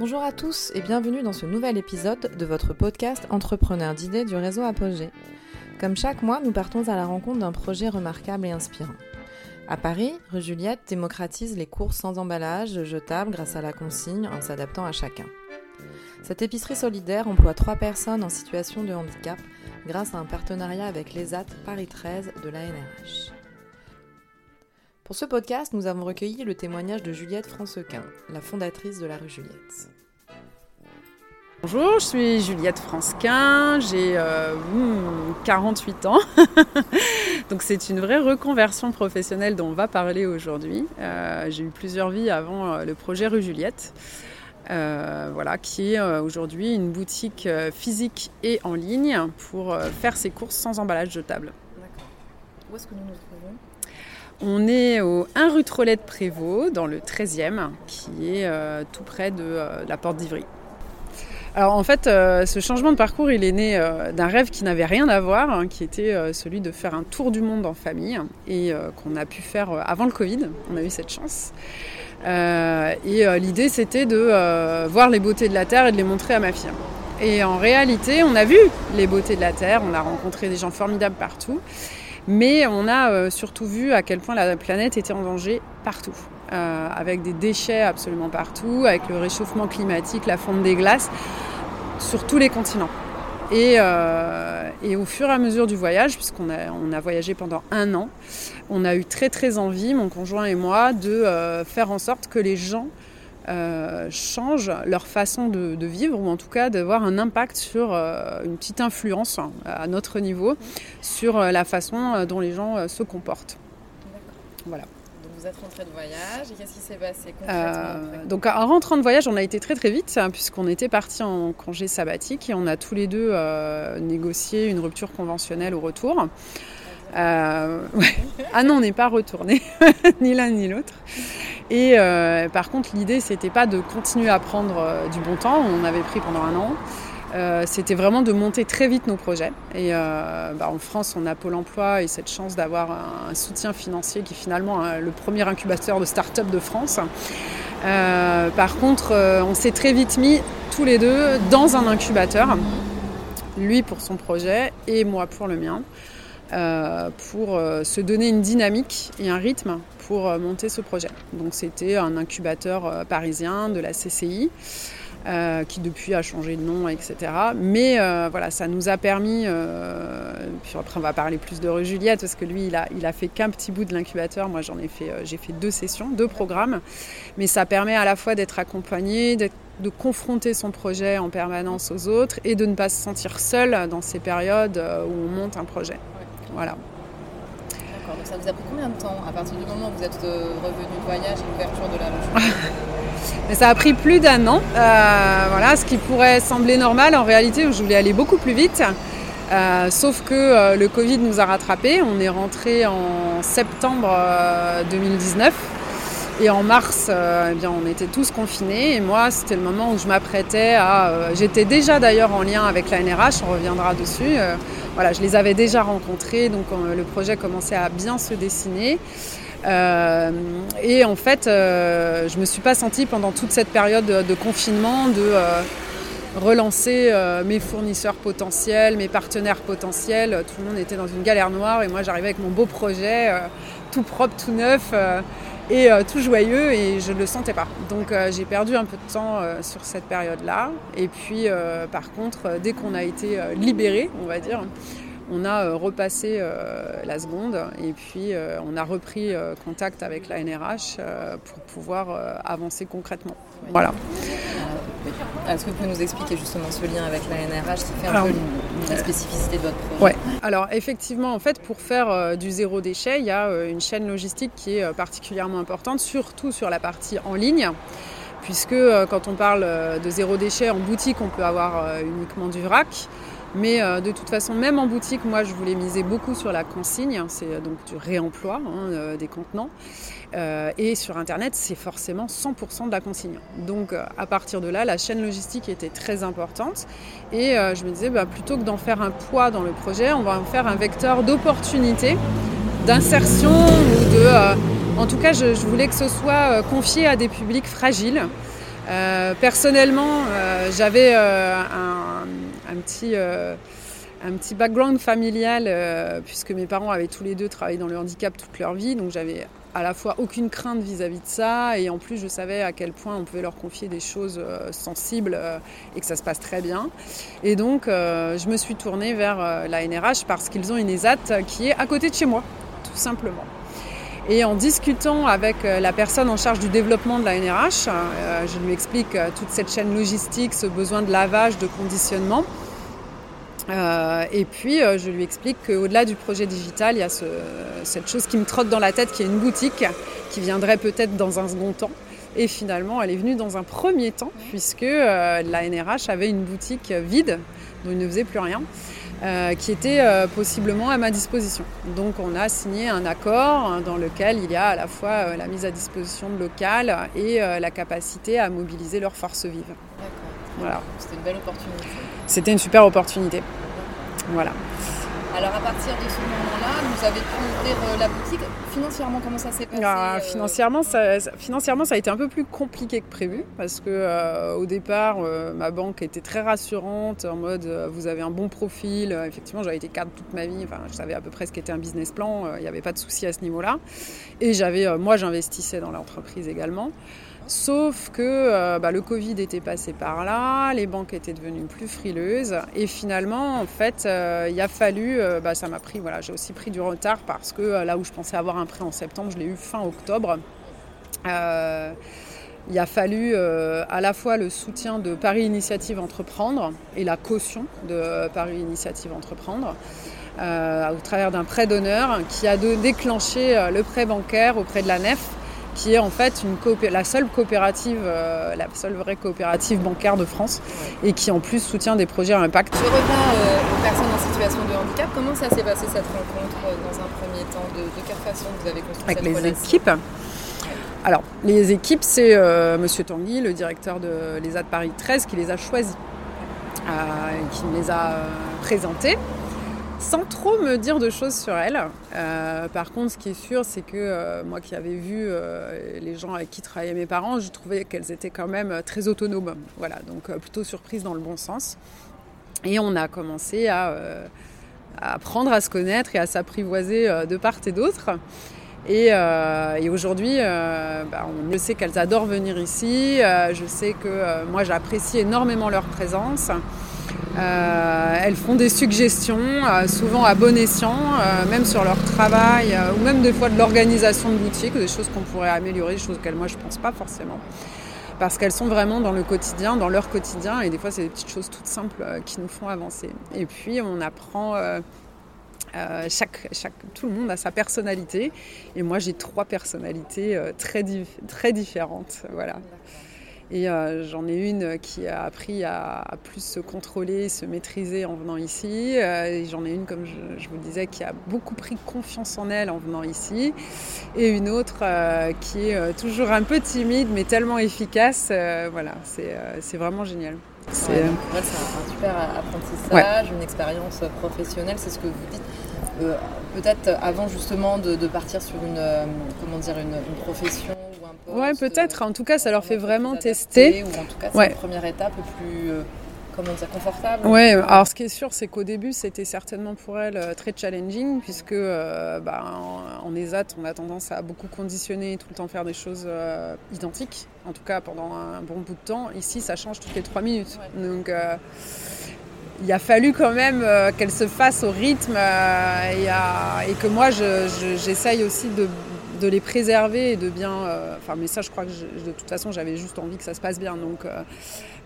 Bonjour à tous et bienvenue dans ce nouvel épisode de votre podcast Entrepreneur d'idées du réseau Apogée. Comme chaque mois, nous partons à la rencontre d'un projet remarquable et inspirant. À Paris, rue Juliette démocratise les courses sans emballage jetables grâce à la consigne en s'adaptant à chacun. Cette épicerie solidaire emploie trois personnes en situation de handicap grâce à un partenariat avec l'ESAT Paris 13 de l'ANRH. Pour ce podcast, nous avons recueilli le témoignage de Juliette Francequin, la fondatrice de la rue Juliette. Bonjour, je suis Juliette Francequin, j'ai 48 euh, ans. Donc c'est une vraie reconversion professionnelle dont on va parler aujourd'hui. Euh, j'ai eu plusieurs vies avant euh, le projet Rue Juliette. voilà, qui est aujourd'hui une boutique physique et en ligne pour faire ses courses sans emballage jetable. D'accord. Où est-ce que nous nous trouvons? On est au 1 rue Trollette Prévost, dans le 13e, qui est euh, tout près de euh, la porte d'Ivry. Alors en fait, euh, ce changement de parcours, il est né d'un rêve qui n'avait rien à voir, hein, qui était celui de faire un tour du monde en famille, et qu'on a pu faire avant le Covid. On a eu cette chance. et l'idée, c'était de voir les beautés de la Terre et de les montrer à ma fille. Et en réalité, on a vu les beautés de la Terre, on a rencontré des gens formidables partout. Mais on a euh, surtout vu à quel point la planète était en danger partout. Euh, avec des déchets absolument partout, avec le réchauffement climatique, la fonte des glaces, sur tous les continents. Et, euh, au fur et à mesure du voyage, puisqu'on a, voyagé pendant un an, on a eu très très envie, mon conjoint et moi, de faire en sorte que les gens euh, changent leur façon de, vivre ou en tout cas d'avoir un impact sur euh, une petite influence à notre niveau sur euh, la façon dont les gens se comportent. Voilà. Donc vous êtes rentré de voyage et qu'est-ce qui s'est passé concrètement Donc en rentrant de voyage, on a été très très vite hein, puisqu'on était parti en congé sabbatique et on a tous les deux négocié une rupture conventionnelle au retour. Ah non, on n'est pas retourné, ni l'un ni l'autre. Et euh, par contre, l'idée, c'était pas de continuer à prendre euh, du bon temps, on avait pris pendant un an. Euh, c'était vraiment de monter très vite nos projets. Et bah, en France, on a Pôle emploi et cette chance d'avoir un, soutien financier qui est finalement le premier incubateur de start-up de France. par contre, on s'est très vite mis tous les deux dans un incubateur, lui pour son projet et moi pour le mien. Pour se donner une dynamique et un rythme pour euh, monter ce projet. Donc c'était un incubateur euh, parisien de la CCI. Euh, qui depuis a changé de nom, etc. Mais voilà, ça nous a permis, puis après on va parler plus de Rue Juliette, parce que lui, il a, il a fait qu'un petit bout de l'incubateur, moi j'en ai fait, j'ai fait deux sessions, deux programmes, mais ça permet à la fois d'être accompagné, de confronter son projet en permanence aux autres, et de ne pas se sentir seul dans ces périodes où on monte un projet. Voilà ça vous a pris combien de temps à partir du moment où vous êtes euh, revenu de voyage et l'ouverture de la Mais ça a pris plus d'un an. Euh, voilà, ce qui pourrait sembler normal, en réalité, je voulais aller beaucoup plus vite. Euh, sauf que le Covid nous a rattrapés. On est rentré en septembre 2019. Et en mars, eh bien, on était tous confinés. Et moi, c'était le moment où je m'apprêtais à. J'étais déjà d'ailleurs en lien avec la NRH, on reviendra dessus voilà, je les avais déjà rencontrés, donc euh, le projet commençait à bien se dessiner. Euh, et en fait, euh, je me suis pas sentie pendant toute cette période de, confinement de relancer mes fournisseurs potentiels, mes partenaires potentiels. Tout le monde était dans une galère noire et moi j'arrivais avec mon beau projet, tout propre, tout neuf et tout joyeux et je ne le sentais pas. Donc j'ai perdu un peu de temps sur cette période-là. Et puis par contre, dès qu'on a été libéré, on va dire, on a euh, repassé euh, la seconde et puis euh, on a repris contact avec la NRH pour pouvoir avancer concrètement. Voilà. Est-ce que vous pouvez nous expliquer justement ce lien avec la NRH qui fait un peu la spécificité de votre projet Alors effectivement, en fait, pour faire du zéro déchet, il y a une chaîne logistique qui est particulièrement importante, surtout sur la partie en ligne puisque quand on parle de zéro déchet en boutique, on peut avoir uniquement du vrac. Mais euh, de toute façon, même en boutique, moi, je voulais miser beaucoup sur la consigne, c'est euh, donc du réemploi hein, euh, des contenants. et sur Internet, c'est forcément 100% de la consigne. Donc, à partir de là, la chaîne logistique était très importante. Et je me disais, bah, plutôt que d'en faire un poids dans le projet, on va en faire un vecteur d'opportunité, d'insertion ou de... en tout cas, je, je, voulais que ce soit confié à des publics fragiles personnellement, j'avais un, petit un petit background familial, puisque mes parents avaient tous les deux travaillé dans le handicap toute leur vie, donc j'avais à la fois aucune crainte vis-à-vis de ça, et en plus je savais à quel point on pouvait leur confier des choses sensibles et que ça se passe très bien. Et donc je me suis tournée vers la NRH parce qu'ils ont une ESAT qui est à côté de chez moi, tout simplement. Et en discutant avec euh, la personne en charge du développement de la NRH, euh, je lui explique euh, toute cette chaîne logistique, ce besoin de lavage, de conditionnement. Et puis je lui explique qu'au-delà du projet digital, il y a cette chose qui me trotte dans la tête, qui est une boutique, qui viendrait peut-être dans un second temps. Et finalement, elle est venue dans un premier temps, puisque la NRH avait une boutique vide, dont il ne faisait plus rien. Euh, qui était euh, possiblement à ma disposition. Donc on a signé un accord hein, dans lequel il y a à la fois euh, la mise à disposition de local et la capacité à mobiliser leurs forces vives. Voilà. C'était une belle opportunité. C'était une super opportunité. Voilà. Alors à partir de ce moment-là, vous avez pu ouvrir euh, la boutique. Financièrement, comment ça s'est passé ah, euh financièrement, ça, financièrement, ça a été un peu plus compliqué que prévu parce que euh, au départ, ma banque était très rassurante en mode vous avez un bon profil. effectivement, j'avais été cadre toute ma vie. Enfin, je savais à peu près ce qu'était un business plan. Il n'y avait pas de souci à ce niveau-là. Et j'avais, moi, j'investissais dans l'entreprise également. Sauf que euh, bah, le Covid était passé par là, les banques étaient devenues plus frileuses et finalement, en fait, euh, il a fallu, euh, bah, ça m'a pris, voilà, j'ai aussi pris du retard parce que là où je pensais avoir un prêt en septembre, je l'ai eu fin octobre. il a fallu à la fois le soutien de Paris Initiative Entreprendre et la caution de Paris Initiative Entreprendre. au travers d'un prêt d'honneur qui a déclenché le prêt bancaire auprès de la NEF qui est en fait une la seule coopérative, euh, la seule vraie coopérative bancaire de France et qui en plus soutient des projets à impact. Je reviens euh, aux personnes en situation de handicap. Comment ça s'est passé cette rencontre euh, dans un premier temps de, quelle façon vous avez construit Avec cette les équipes alors, les équipes, c'est M. Monsieur Tanguy, le directeur de l'ESA de Paris 13, qui les a choisis, qui les a présentés sans trop me dire de choses sur elle. Euh, par contre, ce qui est sûr, c'est que euh, moi qui avais vu euh, les gens avec qui travaillaient mes parents, je trouvais qu'elles étaient quand même très autonomes. Voilà, donc plutôt surprise dans le bon sens. Et on a commencé à, apprendre à se connaître et à s'apprivoiser de part et d'autre. Et, aujourd'hui, bah, on sait qu'elles adorent venir ici. je sais que moi, j'apprécie énormément leur présence. Euh, elles font des suggestions, euh, souvent à bon escient, euh, même sur leur travail, ou même des fois de l'organisation de boutique, des choses qu'on pourrait améliorer, des choses auxquelles moi je ne pense pas forcément. Parce qu'elles sont vraiment dans le quotidien, dans leur quotidien, et des fois c'est des petites choses toutes simples qui nous font avancer. Et puis on apprend tout le monde a sa personnalité. Et moi, j'ai trois personnalités très, très différentes. Voilà. Et euh, j'en ai une qui a appris à, plus se contrôler, se maîtriser en venant ici. Euh, et j'en ai une, comme je, vous le disais, qui a beaucoup pris confiance en elle en venant ici. Et une autre euh, qui est toujours un peu timide, mais tellement efficace. voilà, c'est vraiment génial. C'est un, super apprentissage, une expérience professionnelle, c'est ce que vous dites. Peut-être avant justement de, partir sur une, comment dire, une profession Ouais, peut-être. En tout cas, ça leur fait vraiment tester. Ou en tout cas, c'est une première étape plus euh, comment dire, confortable. Ouais, alors ce qui est sûr, c'est qu'au début, c'était certainement pour elles euh, très challenging, puisque euh, bah, en, ESAT, on a tendance à beaucoup conditionner, tout le temps faire des choses identiques, en tout cas pendant un bon bout de temps. Ici, ça change toutes les trois minutes. Donc, il a fallu quand même qu'elles se fassent au rythme et, et, que moi, j'essaye aussi de les préserver et de bien. Euh, enfin, mais ça, je crois que de toute façon, j'avais juste envie que ça se passe bien. Donc, euh,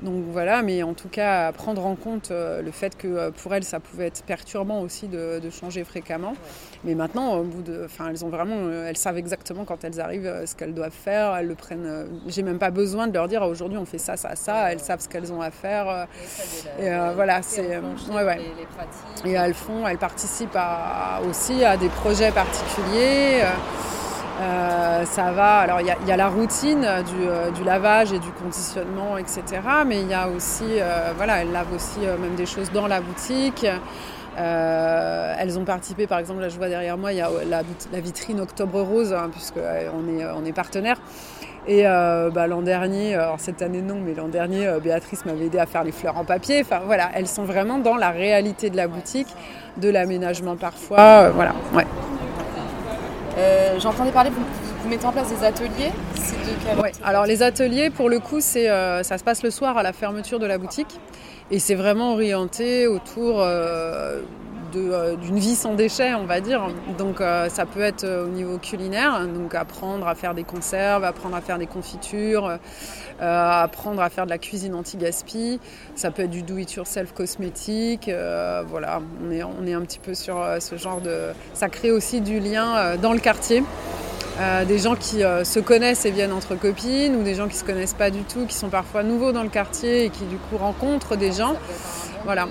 donc voilà, mais en tout cas, prendre en compte euh, le fait que pour elles, ça pouvait être perturbant aussi de, changer fréquemment. Mais maintenant, au bout de. Enfin, elles ont vraiment. elles savent exactement quand elles arrivent ce qu'elles doivent faire. Elles le prennent. J'ai même pas besoin de leur dire aujourd'hui, on fait ça, ça, ça. Elles savent ce qu'elles ont à faire. Et voilà, c'est. Ouais, ouais. Et elles font, elles participent à, aussi à des projets particuliers. Euh, ça va. Alors, il y, a la routine euh, du, lavage et du conditionnement, etc. Mais il y a aussi, euh, voilà, elles lavent aussi même des choses dans la boutique. Elles ont participé, par exemple, là je vois derrière moi, il y a la, vitrine Octobre Rose, hein, puisqu'on est, on est partenaire. Et euh, bah, l'an dernier, alors cette année non, mais l'an dernier, Béatrice m'avait aidé à faire les fleurs en papier. Enfin voilà, elles sont vraiment dans la réalité de la boutique, de l'aménagement parfois. voilà, ouais. J'entendais parler, vous, vous, mettez en place des ateliers ouais. Alors les ateliers, pour le coup, c'est ça se passe le soir à la fermeture de la boutique. Et c'est vraiment orienté autour euh, d'une vie sans déchets, on va dire. Donc euh, ça peut être euh, au niveau culinaire, donc apprendre à faire des conserves, apprendre à faire des confitures, apprendre à faire de la cuisine anti-gaspi. Ça peut être du do-it-yourself cosmétique. voilà, on est, un petit peu sur ce genre de... Ça crée aussi du lien dans le quartier. des gens qui se connaissent et viennent entre copines ou des gens qui se connaissent pas du tout, qui sont parfois nouveaux dans le quartier et qui du coup rencontrent des gens. Voilà.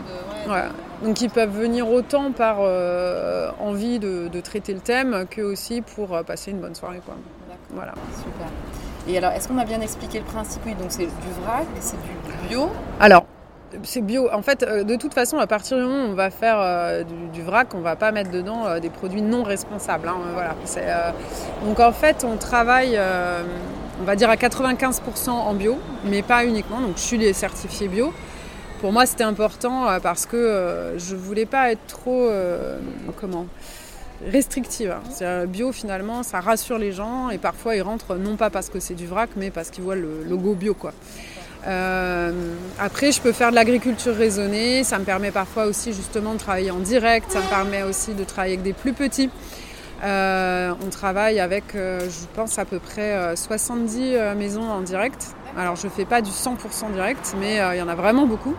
Donc ils peuvent venir autant par euh, envie de, traiter le thème que aussi pour euh, passer une bonne soirée. Quoi. Voilà. Super. Et alors, est-ce qu'on a bien expliqué le principe? Oui, donc c'est du vrac, c'est du bio Alors, c'est bio. En fait, euh, de toute façon, à partir du moment où on va faire du, vrac, on ne va pas mettre dedans des produits non responsables. Hein, voilà. donc en fait, on travaille, on va dire à 95% en bio, mais pas uniquement. Donc je suis certifiée bio. Pour moi, c'était important euh, parce que euh, je voulais pas être trop euh, comment restrictive. Hein. Bio finalement, ça rassure les gens et parfois ils rentrent non pas parce que c'est du vrac, mais parce qu'ils voient le logo bio quoi. après, je peux faire de l'agriculture raisonnée. Ça me permet parfois aussi justement de travailler en direct. Ça me permet aussi de travailler avec des plus petits. on travaille avec, je pense, à peu près 70 maisons en direct. Alors je ne fais pas du 100% direct, mais euh, il y en a vraiment beaucoup.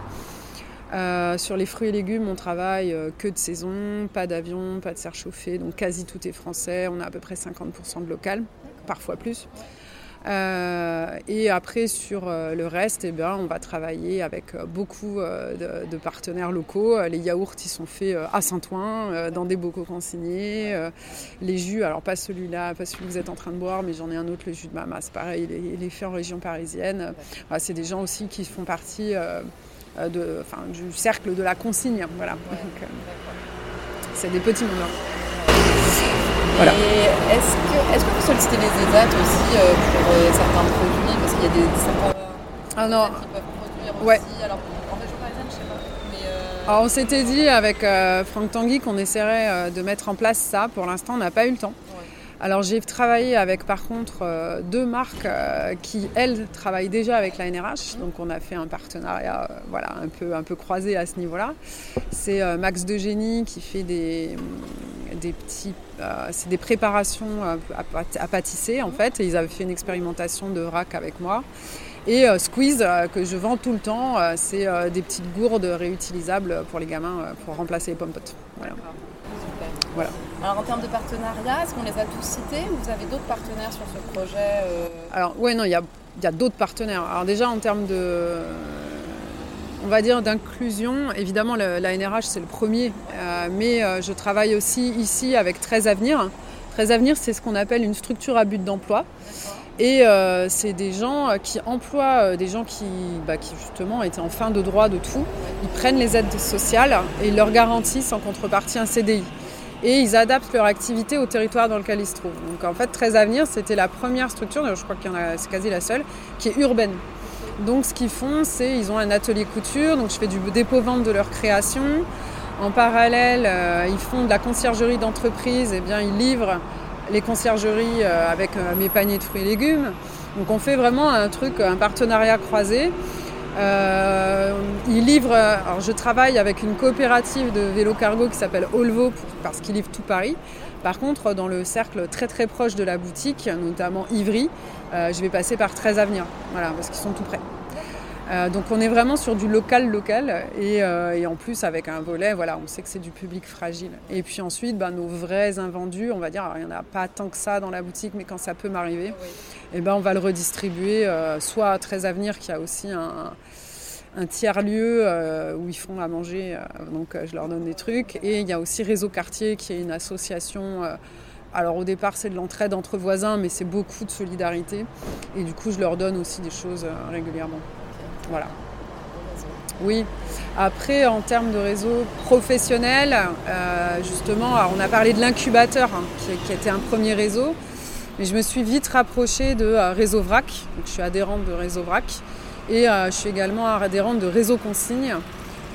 Euh, sur les fruits et légumes, on travaille euh, que de saison, pas d'avion, pas de serre chauffée, donc quasi tout est français. On a à peu près 50% de local, parfois plus. Euh, et après, sur euh, le reste, eh bien, on va travailler avec euh, beaucoup de, partenaires locaux. Les yaourts, ils sont faits à Saint-Ouen, dans des bocaux consignés. Les jus, alors pas celui-là, pas celui que vous êtes en train de boire, mais j'en ai un autre, le jus de mamas, pareil, il est, fait en région parisienne. c'est des gens aussi qui font partie de, enfin, du cercle de la consigne. Voilà. c'est des petits moments. Et est-ce que, est que vous sollicitez les ESAT aussi euh, pour euh, certains produits? Parce qu'il y a des, certains ah non. qui peuvent produire ouais. aussi. Alors, en région parisienne, je sais pas. Mais euh... Alors, on s'était dit avec Franck Tanguy qu'on essaierait de mettre en place ça. Pour l'instant, on n'a pas eu le temps. Alors j'ai travaillé avec par contre deux marques qui elles travaillent déjà avec la NRH, donc on a fait un partenariat voilà un peu un peu croisé à ce niveau-là. C'est Max de Génie qui fait des des petits, euh, c'est des préparations à, pâtisser en fait. Et ils avaient fait une expérimentation de rack avec moi. Et euh, Squeeze, euh, que je vends tout le temps, c'est des petites gourdes réutilisables pour les gamins pour remplacer les pommes potes. Voilà. Voilà. Alors en termes de partenariat, est-ce qu'on les a tous cités ou vous avez d'autres partenaires sur ce projet Alors ouais, non, il y a, y a d'autres partenaires. Alors déjà en termes de on va dire, d'inclusion. Évidemment, la NRH, c'est le premier, euh, mais euh, je travaille aussi ici avec 13 Avenir. 13 Avenir, c'est ce qu'on appelle une structure à but d'emploi. Et euh, c'est des gens qui emploient des gens qui, bah, qui, justement étaient en fin de droit de tout. Ils prennent les aides sociales et ils leur garantissent en contrepartie un CDI. Et ils adaptent leur activité au territoire dans lequel ils se trouvent. Donc en fait, 13 Avenir, c'était la première structure, je crois qu'il y en a, c'est quasi la seule, qui est urbaine. Donc ce qu'ils font, c'est ils ont un atelier couture, donc je fais du dépôt-vente de leur création. En parallèle, euh, ils font de la conciergerie d'entreprise, et eh bien ils livrent les conciergeries euh, avec euh, mes paniers de fruits et légumes. Donc on fait vraiment un truc, un partenariat croisé. Ils livrent, alors je travaille avec une coopérative de vélo cargo qui s'appelle Olvo parce qu'ils livrent tout Paris. Par contre, dans le cercle très très proche de la boutique, notamment Ivry, euh, je vais passer par 13 Avenir, parce qu'ils sont tout près. Euh, donc on est vraiment sur du local local euh, et, en plus avec un volet, voilà, on sait que c'est du public fragile. Et puis ensuite, ben, nos vrais invendus, on va dire, il n'y en a pas tant que ça dans la boutique, mais quand ça peut m'arriver, et eh ben, on va le redistribuer soit à 13 Avenir qui a aussi un, un tiers-lieu où ils font à manger, donc je leur donne des trucs. Et il y a aussi Réseau Quartier qui est une association alors au départ c'est de l'entraide entre voisins, mais c'est beaucoup de solidarité. Et du coup je leur donne aussi des choses euh, régulièrement. Voilà. Oui. Après, en termes de réseau professionnel, euh, justement, on a parlé de l'incubateur, hein, qui, était un premier réseau. Mais je me suis vite rapprochée de Réseau VRAC, donc je suis adhérente de Réseau VRAC, et je suis également adhérente de Réseau Consigne.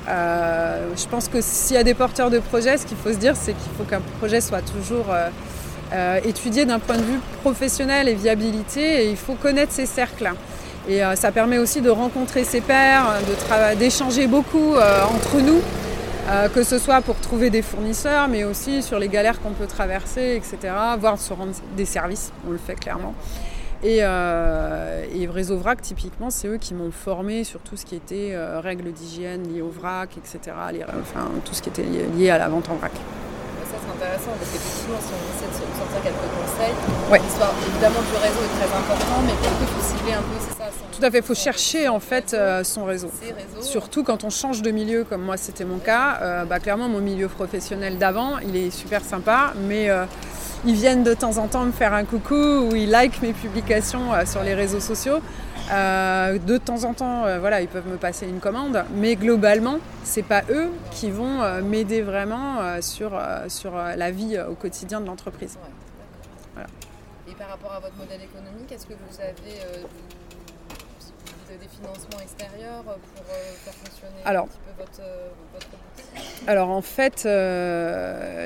je pense que s'il y a des porteurs de projets, ce qu'il faut se dire, c'est qu'il faut qu'un projet soit toujours étudié d'un point de vue professionnel et viabilité, et il faut connaître ces cercles. Et euh, ça permet aussi de rencontrer ses pairs, d'échanger beaucoup euh, entre nous, euh, que ce soit pour trouver des fournisseurs, mais aussi sur les galères qu'on peut traverser, etc. Voire se rendre des services, on le fait clairement. Et, et Réseau VRAC, typiquement, c'est eux qui m'ont formé sur tout ce qui était règles d'hygiène liées au vrac, etc. enfin, tout ce qui était lié à la vente en vrac intéressant parce qu'effectivement, si on essaie de sortir quelques conseils, ouais. l'histoire évidemment du réseau est très important, mais il faut cibler un peu, c'est ça Tout à fait, il faut chercher en fait euh, son réseau. Surtout quand on change de milieu, comme moi c'était mon cas. Euh, bah, clairement, mon milieu professionnel d'avant, il est super sympa, mais euh, ils viennent de temps en temps me faire un coucou ou ils like mes publications sur les réseaux sociaux. Euh, de temps en temps, euh, voilà, ils peuvent me passer une commande, mais globalement, c'est pas eux qui vont euh, m'aider vraiment sur, sur la vie au quotidien de l'entreprise. Et par rapport à votre modèle économique, est-ce que vous avez des financements extérieurs pour faire fonctionner un petit peu votre, votre boutique Alors en fait,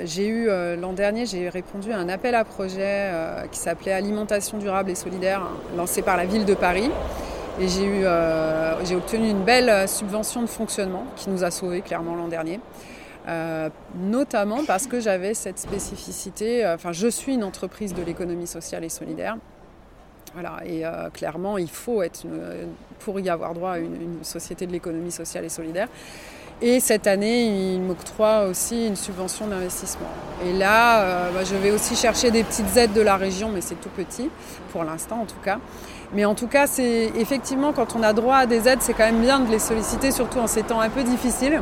j'ai eu l'an dernier, j'ai répondu à un appel à projet qui s'appelait Alimentation durable et solidaire, lancé par la ville de Paris. Et j'ai, eu, j'ai obtenu une belle subvention de fonctionnement qui nous a sauvés clairement l'an dernier. notamment parce que j'avais cette spécificité, enfin je suis une entreprise de l'économie sociale et solidaire, voilà, et euh, clairement, il faut être, pour y avoir droit à une, société de l'économie sociale et solidaire. Et cette année, il m'octroie aussi une subvention d'investissement. Et là, euh, bah, je vais aussi chercher des petites aides de la région, mais c'est tout petit, pour l'instant en tout cas. Mais en tout cas, c'est effectivement, quand on a droit à des aides, c'est quand même bien de les solliciter, surtout en ces temps un peu difficiles.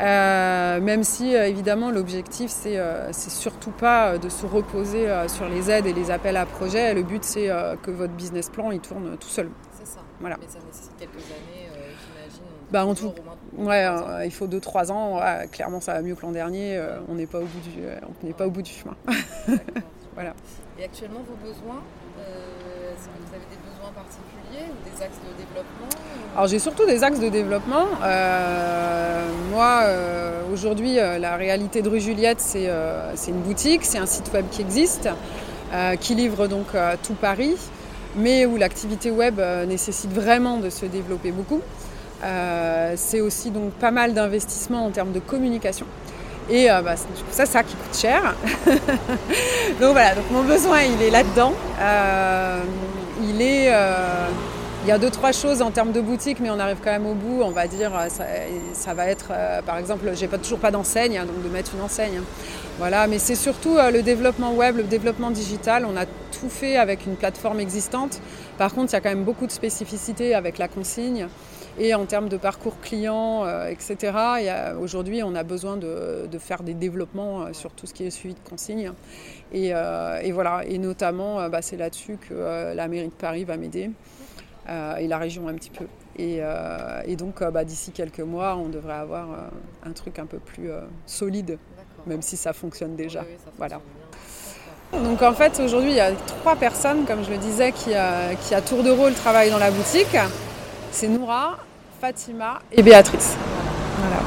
Euh, même si euh, évidemment l'objectif c'est euh, surtout pas de se reposer sur les aides et les appels à projets. Le but c'est que votre business plan il tourne tout seul. C'est ça. Voilà. Mais ça nécessite quelques années, j'imagine. Bah, en tout, ouais, il faut 2-3 ans. clairement ça va mieux que l'an dernier. on n'est pas au bout du, on n'est pas au bout du chemin. voilà. Et actuellement vos besoins, est-ce que vous avez des besoins particuliers ou des axes de développement alors j'ai surtout des axes de développement. Euh, moi, euh, aujourd'hui, euh, la réalité de rue Juliette, c'est une boutique, c'est un site web qui existe, qui livre donc tout Paris, mais où l'activité web nécessite vraiment de se développer beaucoup. c'est aussi donc pas mal d'investissements en termes de communication. Et bah, ça, ça qui coûte cher. donc voilà, donc mon besoin, il est là-dedans. il est il y a deux, trois choses en termes de boutique, mais on arrive quand même au bout. On va dire, euh, ça, va être, euh, par exemple, j'ai pas, toujours pas d'enseigne, hein, donc de mettre une enseigne. Hein. Voilà, mais c'est surtout euh, le développement web, le développement digital. On a tout fait avec une plateforme existante. Par contre, il y a quand même beaucoup de spécificités avec la consigne. Et en termes de parcours client, etc., aujourd'hui, on a besoin de, faire des développements sur tout ce qui est suivi de consigne. Et, voilà, et notamment, bah, c'est là-dessus que la mairie de Paris va m'aider. Euh, et la région un petit peu. Et, euh, donc euh, bah, d'ici quelques mois, on devrait avoir un truc un peu plus solide, même si ça fonctionne déjà. voilà. Donc en fait aujourd'hui il y a trois personnes, comme je le disais, qui, qui à tour de rôle travaillent dans la boutique. C'est Noura, Fatima et Béatrice. Voilà.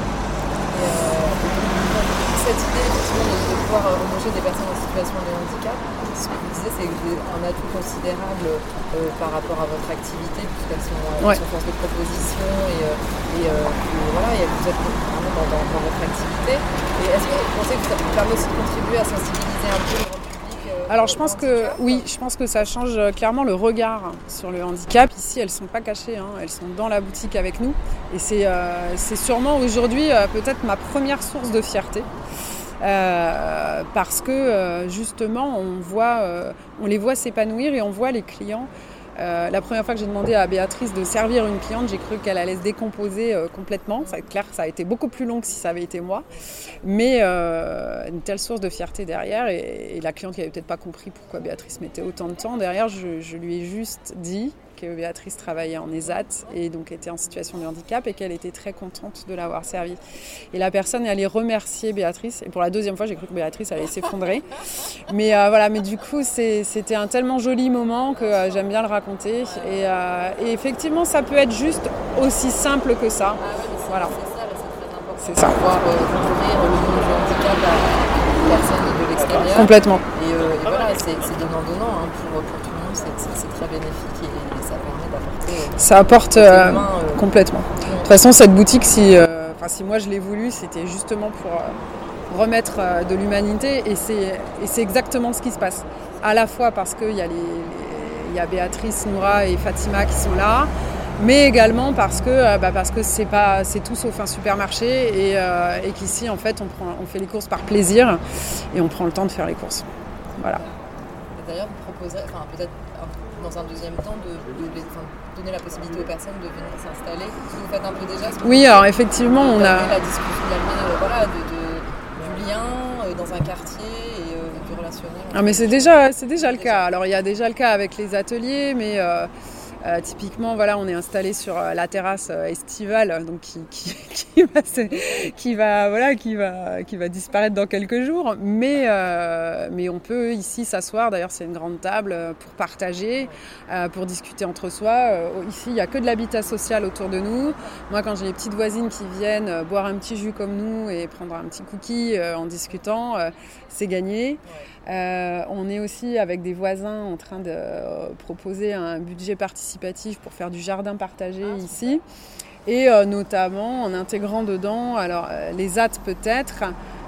cette idée de, pouvoir embaucher des personnes en situation de handicap, ce que vous disiez, c'est un atout considérable euh, par rapport à votre activité, puisqu'elles sont, euh, force de proposition et, euh, voilà, et vous êtes vraiment dans, votre activité. Et est-ce que vous pensez que ça permet aussi de contribuer à sensibiliser un peu le grand public Alors je pense que oui, je pense que ça change clairement le regard sur le handicap. Elles ne sont pas cachées, hein. elles sont dans la boutique avec nous. Et c'est sûrement aujourd'hui peut-être ma première source de fierté. Euh, parce que euh, justement on, voit, euh, on les voit s'épanouir et on voit les clients. la première fois que j'ai demandé à Béatrice de servir une cliente, j'ai cru qu'elle allait se décomposer complètement. Ça, clair, ça a été beaucoup plus long que si ça avait été moi. Mais une telle source de fierté derrière. Et, la cliente qui n'avait peut-être pas compris pourquoi Béatrice mettait autant de temps derrière, je lui ai juste dit que Béatrice travaillait en ESAT et donc était en situation de handicap et qu'elle était très contente de l'avoir servi. Et la personne est allée remercier Béatrice. Et pour la deuxième fois, j'ai cru que Béatrice allait s'effondrer. Mais voilà, mais du coup, c'était un tellement joli moment que j'aime bien le raconter. Et, et, effectivement, ça peut être juste aussi simple que ça. voilà. C'est ça. Pouvoir ouvrir le monde du handicap à de l'extérieur. Complètement. Et, et voilà, c'est donnant-donnant hein, pour, pour, tout le monde, c'est très bénéfique et, et, ça permet d'apporter. Ça apporte euh, humain, euh, complètement. De toute façon, cette boutique, si, euh, si moi je l'ai voulu, c'était justement pour remettre de l'humanité et c'est exactement ce qui se passe. À la fois parce qu'il y, a les, les, y a Béatrice, Noura et Fatima qui sont là, mais également parce que bah parce que c'est pas c'est tout sauf un supermarché et, euh, et qu'ici en fait on prend on fait les courses par plaisir et on prend le temps de faire les courses. Voilà. D'ailleurs, vous proposerez, enfin peut-être dans un deuxième temps, de, de, de, donner la possibilité aux personnes de venir s'installer. Vous faites un peu déjà. Ce oui, alors effectivement, on a la discussion euh, voilà, de, du lien dans un quartier et du relationnel. Ah, mais c'est déjà le cas. Alors il y a déjà le cas avec les ateliers, mais euh, euh, typiquement, voilà, on est installé sur euh, la terrasse euh, estivale, donc qui, qui, qui, va, voilà, qui, va, qui va disparaître dans quelques jours. Mais, euh, mais on peut ici s'asseoir. D'ailleurs, c'est une grande table pour partager, pour discuter entre soi. ici, il n'y a que de l'habitat social autour de nous. Moi, quand j'ai les petites voisines qui viennent boire un petit jus comme nous et prendre un petit cookie en discutant, c'est gagné. Euh, on est aussi avec des voisins en train de euh, proposer un budget participatif pour faire du jardin partagé ah, ici. Et euh, notamment en intégrant dedans alors, les AT peut-être,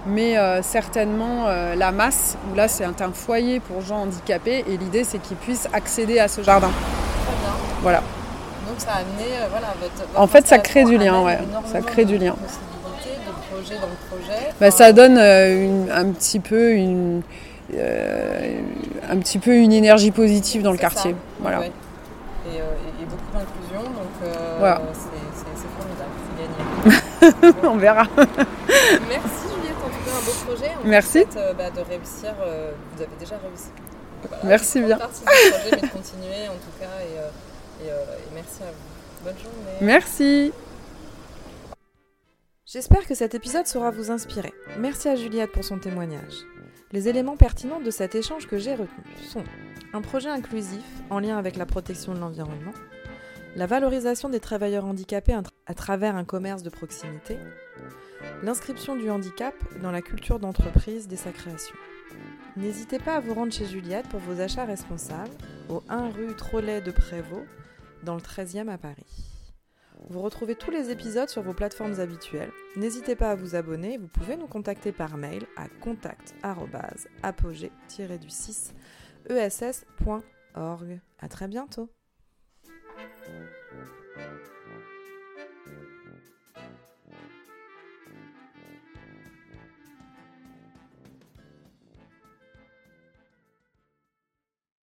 mais certainement la masse, où là c'est un, foyer pour gens handicapés et l'idée c'est qu'ils puissent accéder à ce jardin. Très bien. Voilà. Donc ça a amené voilà, votre, votre En fait ça crée du lien, ouais. Ça crée du lien. De projet dans le projet. Bah, ça donne une, un petit peu une un petit peu une énergie positive dans le quartier. Ça. Voilà. Ouais. Et, euh, et, beaucoup d'inclusion, donc euh, voilà. c'est formidable, c'est gagné. On verra. Merci Juliette, en tout cas un beau projet. On Merci. Souhaite, euh, bah, de réussir, euh, vous avez déjà réussi. Voilà, merci bien. partie du projet, mais de continuer en tout cas, et, et, et merci à vous. Bonne journée. Merci. J'espère que cet épisode saura vous inspirer. Merci à Juliette pour son témoignage. Les éléments pertinents de cet échange que j'ai retenu sont un projet inclusif en lien avec la protection de l'environnement, la valorisation des travailleurs handicapés à travers un commerce de proximité, l'inscription du handicap dans la culture d'entreprise dès sa création. N'hésitez pas à vous rendre chez Juliette pour vos achats responsables au 1 rue Trollet de Prévost dans le 13e à Paris. Vous retrouvez tous les épisodes sur vos plateformes habituelles. N'hésitez pas à vous abonner, vous pouvez nous contacter par mail à contact@apogée-du6ess.org. À très bientôt.